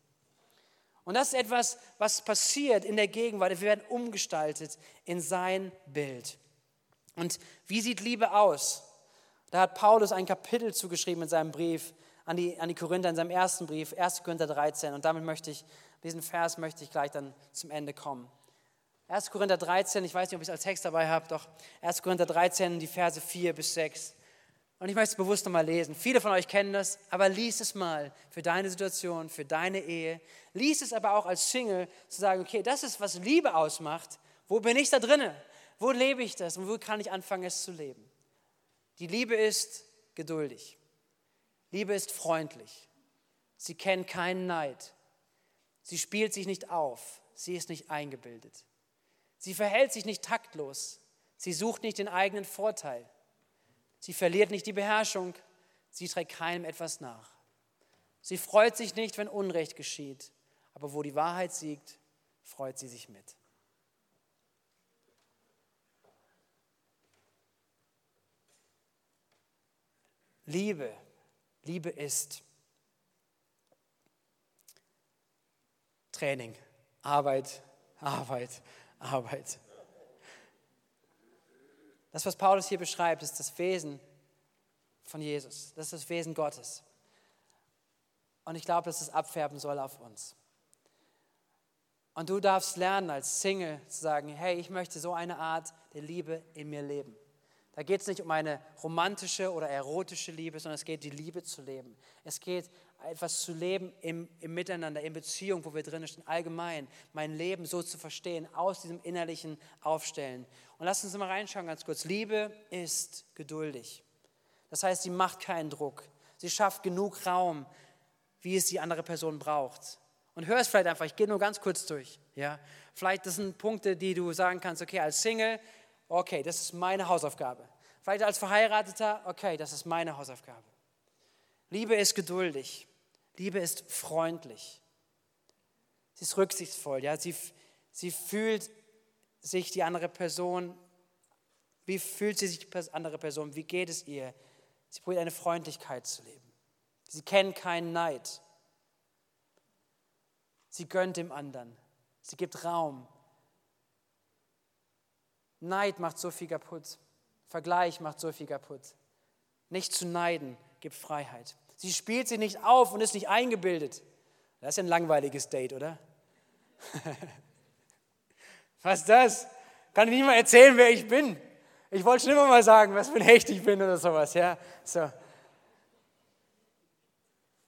Und das ist etwas, was passiert in der Gegenwart. Wir werden umgestaltet in sein Bild. Und wie sieht Liebe aus? Da hat Paulus ein Kapitel zugeschrieben in seinem Brief an die, an die Korinther, in seinem ersten Brief, 1. Korinther 13. Und damit möchte ich, diesen Vers möchte ich gleich dann zum Ende kommen. 1. Korinther 13, ich weiß nicht, ob ich es als Text dabei habe, doch 1. Korinther 13, die Verse 4 bis 6. Und ich möchte es bewusst nochmal lesen. Viele von euch kennen das, aber lies es mal für deine Situation, für deine Ehe. Lies es aber auch als Single, zu sagen, okay, das ist, was Liebe ausmacht. Wo bin ich da drinne? Wo lebe ich das und wo kann ich anfangen, es zu leben? Die Liebe ist geduldig. Liebe ist freundlich. Sie kennt keinen Neid. Sie spielt sich nicht auf. Sie ist nicht eingebildet. Sie verhält sich nicht taktlos. Sie sucht nicht den eigenen Vorteil. Sie verliert nicht die Beherrschung. Sie trägt keinem etwas nach. Sie freut sich nicht, wenn Unrecht geschieht. Aber wo die Wahrheit siegt, freut sie sich mit. Liebe, Liebe ist Training, Arbeit, Arbeit, Arbeit. Das, was Paulus hier beschreibt, ist das Wesen von Jesus. Das ist das Wesen Gottes. Und ich glaube, dass es abfärben soll auf uns. Und du darfst lernen, als Single zu sagen, hey, ich möchte so eine Art der Liebe in mir leben. Da geht es nicht um eine romantische oder erotische Liebe, sondern es geht, die Liebe zu leben. Es geht, etwas zu leben im, im Miteinander, in Beziehung, wo wir drin stehen, allgemein, mein Leben so zu verstehen, aus diesem innerlichen Aufstellen. Und lass uns mal reinschauen ganz kurz. Liebe ist geduldig. Das heißt, sie macht keinen Druck. Sie schafft genug Raum, wie es die andere Person braucht. Und hör es vielleicht einfach, ich gehe nur ganz kurz durch. Ja? Vielleicht das sind Punkte, die du sagen kannst, okay, als Single Okay, das ist meine Hausaufgabe. Vielleicht als Verheirateter, okay, das ist meine Hausaufgabe. Liebe ist geduldig. Liebe ist freundlich. Sie ist rücksichtsvoll. Ja? Sie, sie fühlt sich die andere Person, wie fühlt sie sich die andere Person, wie geht es ihr? Sie probiert eine Freundlichkeit zu leben. Sie kennt keinen Neid. Sie gönnt dem anderen. Sie gibt Raum. Neid macht so viel kaputt. Vergleich macht so viel kaputt. Nicht zu neiden gibt Freiheit. Sie spielt sich nicht auf und ist nicht eingebildet. Das ist ein langweiliges Date, oder? Was ist das? Kann ich nicht mal erzählen, wer ich bin. Ich wollte schon immer mal sagen, was für ein Hecht ich bin oder sowas. Ja? So.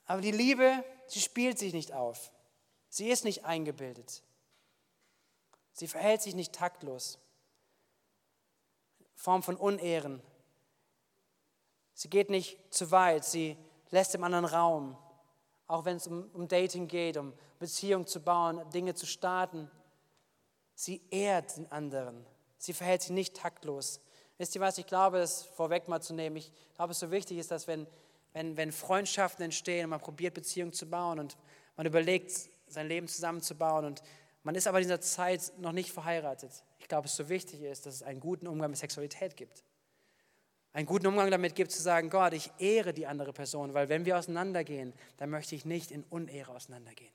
Aber die Liebe, sie spielt sich nicht auf. Sie ist nicht eingebildet. Sie verhält sich nicht taktlos. Form von Unehren. Sie geht nicht zu weit, sie lässt dem anderen Raum, auch wenn es um, um Dating geht, um Beziehungen zu bauen, Dinge zu starten. Sie ehrt den anderen, sie verhält sich nicht taktlos. Wisst ihr was, ich glaube, das vorweg mal zu nehmen, ich glaube, es so wichtig ist, dass wenn, wenn, wenn Freundschaften entstehen und man probiert, Beziehungen zu bauen und man überlegt, sein Leben zusammenzubauen und man ist aber in dieser Zeit noch nicht verheiratet. Ich glaube, es so wichtig ist, dass es einen guten Umgang mit Sexualität gibt. Einen guten Umgang damit gibt, zu sagen, Gott, ich ehre die andere Person, weil wenn wir auseinandergehen, dann möchte ich nicht in Unehre auseinandergehen.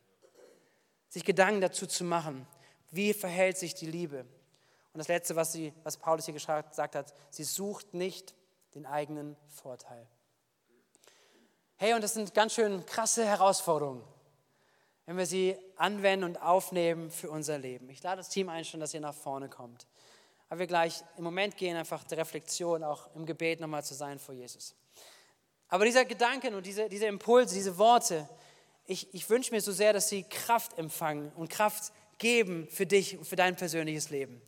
Sich Gedanken dazu zu machen, wie verhält sich die Liebe? Und das Letzte, was, sie, was Paulus hier gesagt hat, sie sucht nicht den eigenen Vorteil. Hey, und das sind ganz schön krasse Herausforderungen wenn wir sie anwenden und aufnehmen für unser Leben. Ich lade das Team ein, schon, dass ihr nach vorne kommt. Aber wir gleich im Moment gehen einfach der Reflexion, auch im Gebet nochmal zu sein vor Jesus. Aber dieser Gedanken und diese, diese Impulse, diese Worte, ich, ich wünsche mir so sehr, dass sie Kraft empfangen und Kraft geben für dich und für dein persönliches Leben.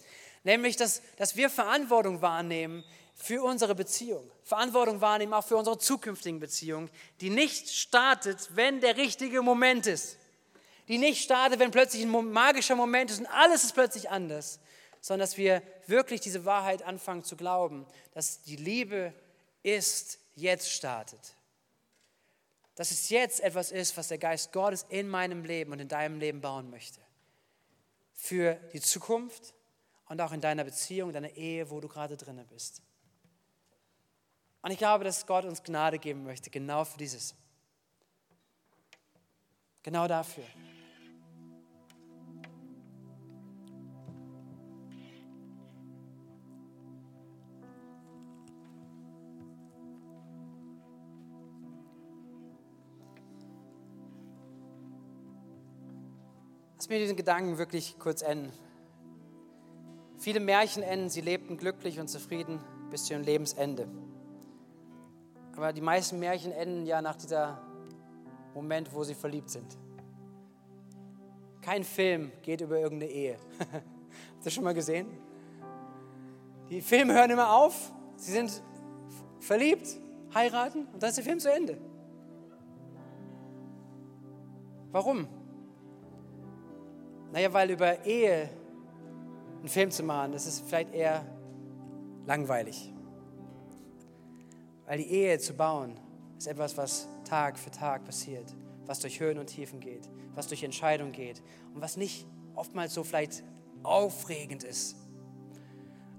Nämlich, dass, dass wir Verantwortung wahrnehmen für unsere Beziehung. Verantwortung wahrnehmen auch für unsere zukünftigen Beziehung, die nicht startet, wenn der richtige Moment ist die nicht startet, wenn plötzlich ein magischer Moment ist und alles ist plötzlich anders, sondern dass wir wirklich diese Wahrheit anfangen zu glauben, dass die Liebe ist, jetzt startet. Dass es jetzt etwas ist, was der Geist Gottes in meinem Leben und in deinem Leben bauen möchte. Für die Zukunft und auch in deiner Beziehung, deiner Ehe, wo du gerade drinne bist. Und ich glaube, dass Gott uns Gnade geben möchte, genau für dieses. Genau dafür. Lass mir diesen Gedanken wirklich kurz enden. Viele Märchen enden, sie lebten glücklich und zufrieden bis zu ihrem Lebensende. Aber die meisten Märchen enden ja nach dieser Moment, wo sie verliebt sind. Kein Film geht über irgendeine Ehe. Habt ihr das schon mal gesehen? Die Filme hören immer auf, sie sind verliebt, heiraten und dann ist der Film zu Ende. Warum? Naja, weil über Ehe einen Film zu machen, das ist vielleicht eher langweilig. Weil die Ehe zu bauen, ist etwas, was Tag für Tag passiert, was durch Höhen und Tiefen geht, was durch Entscheidungen geht und was nicht oftmals so vielleicht aufregend ist,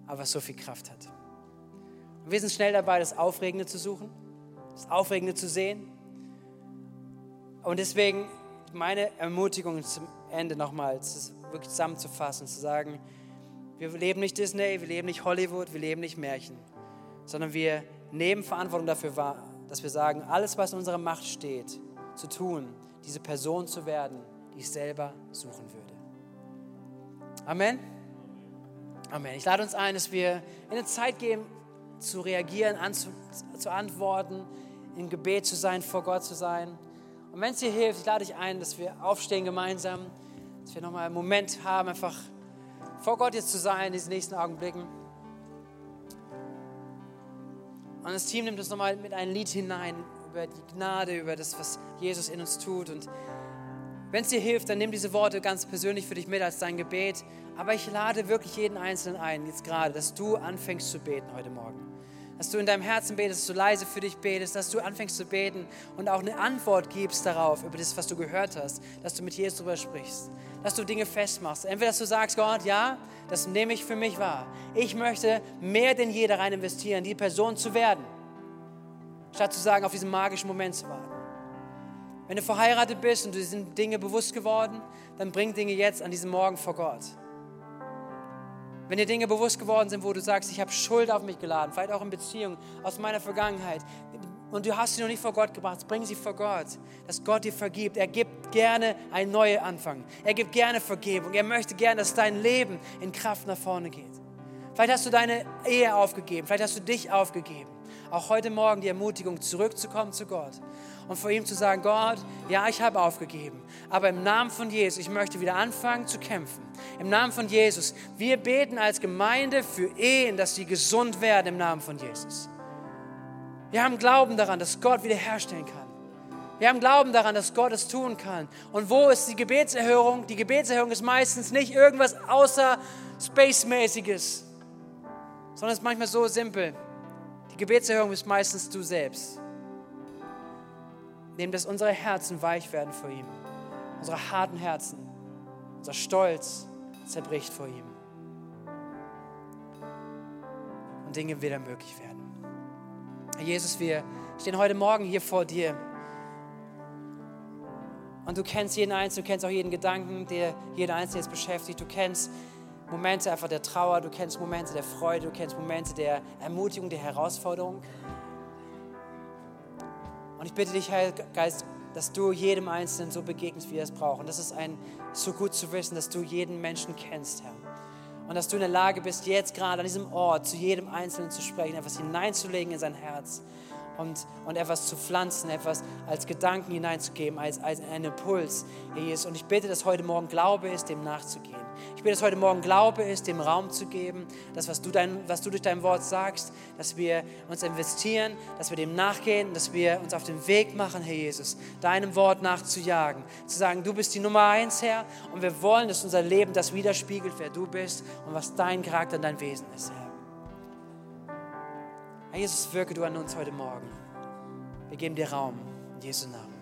aber was so viel Kraft hat. Und wir sind schnell dabei, das Aufregende zu suchen, das Aufregende zu sehen. Und deswegen meine Ermutigung zum Ende nochmal, wirklich zusammenzufassen, zu sagen, wir leben nicht Disney, wir leben nicht Hollywood, wir leben nicht Märchen, sondern wir nehmen Verantwortung dafür wahr, dass wir sagen, alles, was in unserer Macht steht, zu tun, diese Person zu werden, die ich selber suchen würde. Amen. Amen. Ich lade uns ein, dass wir in eine Zeit gehen, zu reagieren, anzu, zu antworten, im Gebet zu sein, vor Gott zu sein. Und wenn es dir hilft, ich lade dich ein, dass wir aufstehen gemeinsam, dass wir nochmal einen Moment haben, einfach vor Gott jetzt zu sein in diesen nächsten Augenblicken. Und das Team nimmt uns nochmal mit einem Lied hinein über die Gnade, über das, was Jesus in uns tut. Und wenn es dir hilft, dann nimm diese Worte ganz persönlich für dich mit als dein Gebet. Aber ich lade wirklich jeden Einzelnen ein, jetzt gerade, dass du anfängst zu beten heute Morgen dass du in deinem Herzen betest, dass du leise für dich betest, dass du anfängst zu beten und auch eine Antwort gibst darauf, über das, was du gehört hast, dass du mit Jesus darüber sprichst, dass du Dinge festmachst. Entweder, dass du sagst, Gott, ja, das nehme ich für mich wahr. Ich möchte mehr denn je da rein investieren, die Person zu werden, statt zu sagen, auf diesen magischen Moment zu warten. Wenn du verheiratet bist und du sind Dinge bewusst geworden, dann bring Dinge jetzt an diesem Morgen vor Gott. Wenn dir Dinge bewusst geworden sind, wo du sagst, ich habe Schuld auf mich geladen, vielleicht auch in Beziehungen aus meiner Vergangenheit, und du hast sie noch nicht vor Gott gebracht, bring sie vor Gott, dass Gott dir vergibt. Er gibt gerne einen neuen Anfang. Er gibt gerne Vergebung. Er möchte gerne, dass dein Leben in Kraft nach vorne geht. Vielleicht hast du deine Ehe aufgegeben, vielleicht hast du dich aufgegeben. Auch heute Morgen die Ermutigung, zurückzukommen zu Gott und vor ihm zu sagen, Gott, ja, ich habe aufgegeben, aber im Namen von Jesus, ich möchte wieder anfangen zu kämpfen. Im Namen von Jesus, wir beten als Gemeinde für Ehen, dass sie gesund werden im Namen von Jesus. Wir haben Glauben daran, dass Gott wiederherstellen kann. Wir haben Glauben daran, dass Gott es tun kann. Und wo ist die Gebetserhörung? Die Gebetserhörung ist meistens nicht irgendwas außer Space-mäßiges, sondern es ist manchmal so simpel. Die Gebetserhörung ist meistens du selbst indem dass unsere Herzen weich werden vor ihm. Unsere harten Herzen, unser Stolz zerbricht vor ihm. Und Dinge wieder möglich werden. Jesus, wir stehen heute Morgen hier vor dir. Und du kennst jeden Einzelnen, du kennst auch jeden Gedanken, der jeden Einzelnen jetzt beschäftigt. Du kennst Momente einfach der Trauer, du kennst Momente der Freude, du kennst Momente der Ermutigung, der Herausforderung. Und ich bitte dich, Herr Geist, dass du jedem Einzelnen so begegnest, wie er es braucht. Und das ist ein, so gut zu wissen, dass du jeden Menschen kennst, Herr. Und dass du in der Lage bist, jetzt gerade an diesem Ort zu jedem Einzelnen zu sprechen, etwas hineinzulegen in sein Herz und, und etwas zu pflanzen, etwas als Gedanken hineinzugeben, als, als einen Impuls, Herr Jesus. Und ich bitte, dass heute Morgen Glaube ist, dem nachzugehen. Ich bitte, dass heute Morgen Glaube ist, dem Raum zu geben, das, was du, dein, was du durch dein Wort sagst, dass wir uns investieren, dass wir dem nachgehen, dass wir uns auf den Weg machen, Herr Jesus, deinem Wort nachzujagen, zu sagen, du bist die Nummer eins, Herr, und wir wollen, dass unser Leben das widerspiegelt, wer du bist und was dein Charakter und dein Wesen ist, Herr. Herr Jesus, wirke du an uns heute Morgen. Wir geben dir Raum. In Jesu Namen.